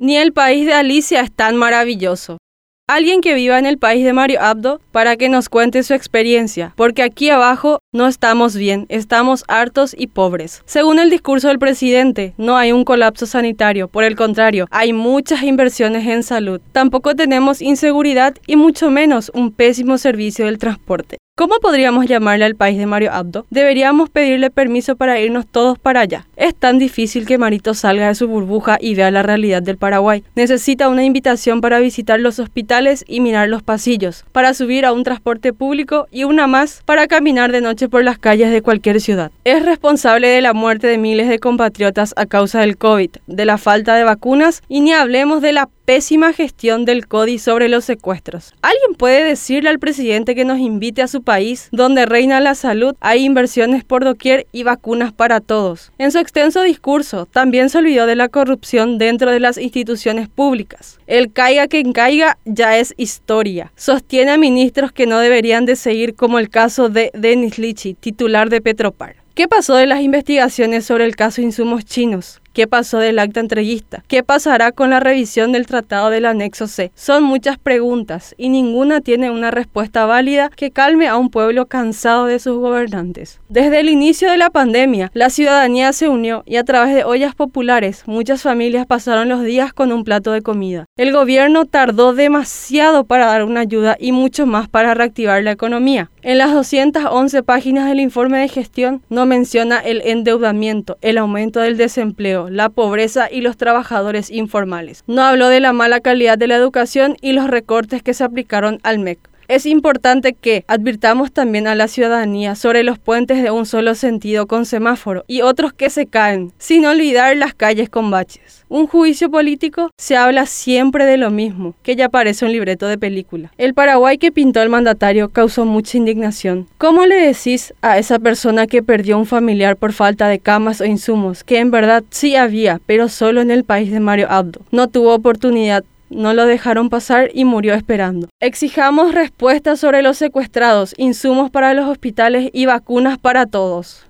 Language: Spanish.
Ni el país de Alicia es tan maravilloso. Alguien que viva en el país de Mario Abdo para que nos cuente su experiencia, porque aquí abajo no estamos bien, estamos hartos y pobres. Según el discurso del presidente, no hay un colapso sanitario, por el contrario, hay muchas inversiones en salud. Tampoco tenemos inseguridad y mucho menos un pésimo servicio del transporte. ¿Cómo podríamos llamarle al país de Mario Abdo? Deberíamos pedirle permiso para irnos todos para allá. Es tan difícil que Marito salga de su burbuja y vea la realidad del Paraguay. Necesita una invitación para visitar los hospitales y mirar los pasillos, para subir a un transporte público y una más para caminar de noche por las calles de cualquier ciudad. Es responsable de la muerte de miles de compatriotas a causa del COVID, de la falta de vacunas y ni hablemos de la pésima gestión del CODI sobre los secuestros. ¿Alguien puede decirle al presidente que nos invite a su país, donde reina la salud, hay inversiones por doquier y vacunas para todos? En su extenso discurso, también se olvidó de la corrupción dentro de las instituciones públicas. El caiga quien caiga ya es historia. Sostiene a ministros que no deberían de seguir como el caso de Denis Lichi, titular de Petropar. ¿Qué pasó de las investigaciones sobre el caso insumos chinos? ¿Qué pasó del acta entreguista? ¿Qué pasará con la revisión del tratado del anexo C? Son muchas preguntas y ninguna tiene una respuesta válida que calme a un pueblo cansado de sus gobernantes. Desde el inicio de la pandemia, la ciudadanía se unió y a través de ollas populares muchas familias pasaron los días con un plato de comida. El gobierno tardó demasiado para dar una ayuda y mucho más para reactivar la economía. En las 211 páginas del informe de gestión no menciona el endeudamiento, el aumento del desempleo, la pobreza y los trabajadores informales. No habló de la mala calidad de la educación y los recortes que se aplicaron al MEC. Es importante que advirtamos también a la ciudadanía sobre los puentes de un solo sentido con semáforo y otros que se caen, sin olvidar las calles con baches. Un juicio político se habla siempre de lo mismo, que ya parece un libreto de película. El Paraguay que pintó el mandatario causó mucha indignación. ¿Cómo le decís a esa persona que perdió un familiar por falta de camas o insumos, que en verdad sí había, pero solo en el país de Mario Abdo? No tuvo oportunidad no lo dejaron pasar y murió esperando. Exijamos respuestas sobre los secuestrados, insumos para los hospitales y vacunas para todos.